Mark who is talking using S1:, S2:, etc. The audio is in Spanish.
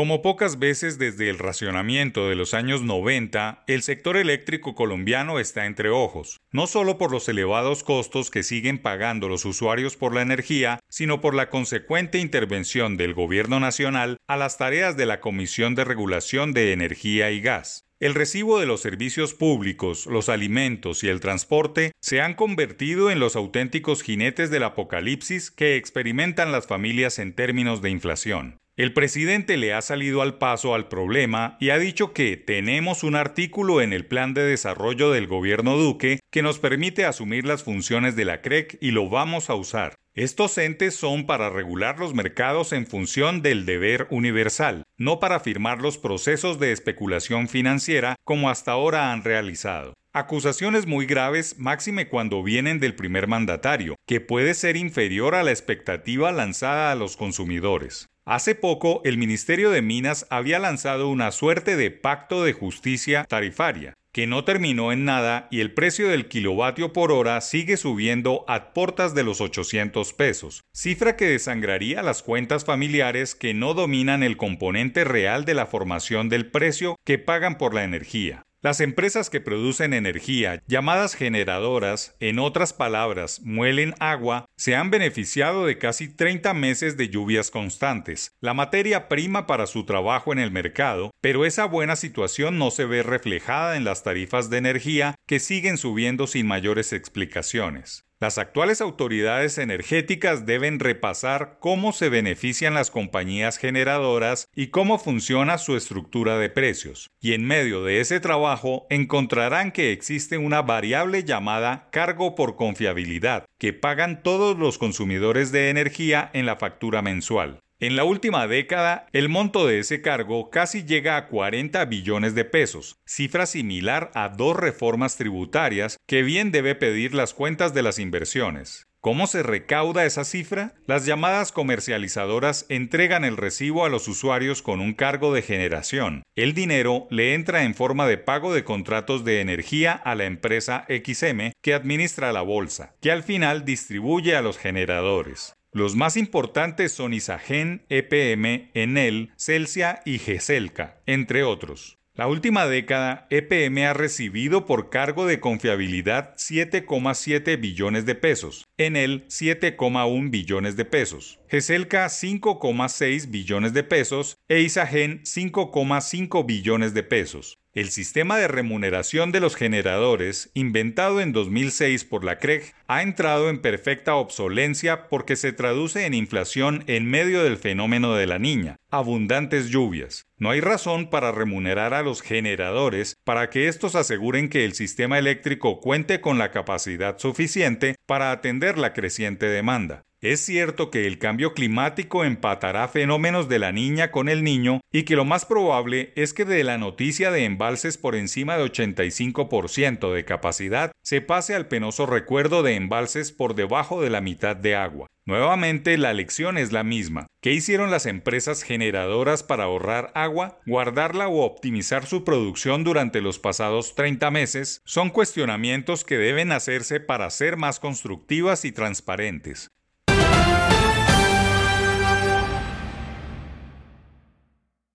S1: Como pocas veces desde el racionamiento de los años 90, el sector eléctrico colombiano está entre ojos, no solo por los elevados costos que siguen pagando los usuarios por la energía, sino por la consecuente intervención del Gobierno Nacional a las tareas de la Comisión de Regulación de Energía y Gas. El recibo de los servicios públicos, los alimentos y el transporte se han convertido en los auténticos jinetes del apocalipsis que experimentan las familias en términos de inflación. El presidente le ha salido al paso al problema y ha dicho que tenemos un artículo en el plan de desarrollo del gobierno Duque que nos permite asumir las funciones de la CREC y lo vamos a usar. Estos entes son para regular los mercados en función del deber universal, no para firmar los procesos de especulación financiera como hasta ahora han realizado. Acusaciones muy graves, máxime cuando vienen del primer mandatario, que puede ser inferior a la expectativa lanzada a los consumidores. Hace poco, el Ministerio de Minas había lanzado una suerte de pacto de justicia tarifaria, que no terminó en nada y el precio del kilovatio por hora sigue subiendo a portas de los 800 pesos, cifra que desangraría las cuentas familiares que no dominan el componente real de la formación del precio que pagan por la energía. Las empresas que producen energía, llamadas generadoras, en otras palabras, muelen agua, se han beneficiado de casi 30 meses de lluvias constantes, la materia prima para su trabajo en el mercado, pero esa buena situación no se ve reflejada en las tarifas de energía que siguen subiendo sin mayores explicaciones. Las actuales autoridades energéticas deben repasar cómo se benefician las compañías generadoras y cómo funciona su estructura de precios. Y en medio de ese trabajo encontrarán que existe una variable llamada cargo por confiabilidad, que pagan todos los consumidores de energía en la factura mensual. En la última década, el monto de ese cargo casi llega a 40 billones de pesos, cifra similar a dos reformas tributarias que bien debe pedir las cuentas de las inversiones. ¿Cómo se recauda esa cifra? Las llamadas comercializadoras entregan el recibo a los usuarios con un cargo de generación. El dinero le entra en forma de pago de contratos de energía a la empresa XM que administra la bolsa, que al final distribuye a los generadores. Los más importantes son Isagen, EPM, Enel, Celsia y Geselca, entre otros. La última década, EPM ha recibido por cargo de confiabilidad 7,7 billones de pesos, Enel 7,1 billones de pesos, Geselca 5,6 billones de pesos e Isagen 5,5 billones de pesos. El sistema de remuneración de los generadores, inventado en 2006 por la CREG, ha entrado en perfecta obsolencia porque se traduce en inflación en medio del fenómeno de la niña, abundantes lluvias. No hay razón para remunerar a los generadores para que estos aseguren que el sistema eléctrico cuente con la capacidad suficiente para atender la creciente demanda. Es cierto que el cambio climático empatará fenómenos de la niña con el niño y que lo más probable es que de la noticia de embalses por encima de 85% de capacidad se pase al penoso recuerdo de embalses por debajo de la mitad de agua. Nuevamente la lección es la misma. ¿Qué hicieron las empresas generadoras para ahorrar agua, guardarla o optimizar su producción durante los pasados 30 meses? Son cuestionamientos que deben hacerse para ser más constructivas y transparentes.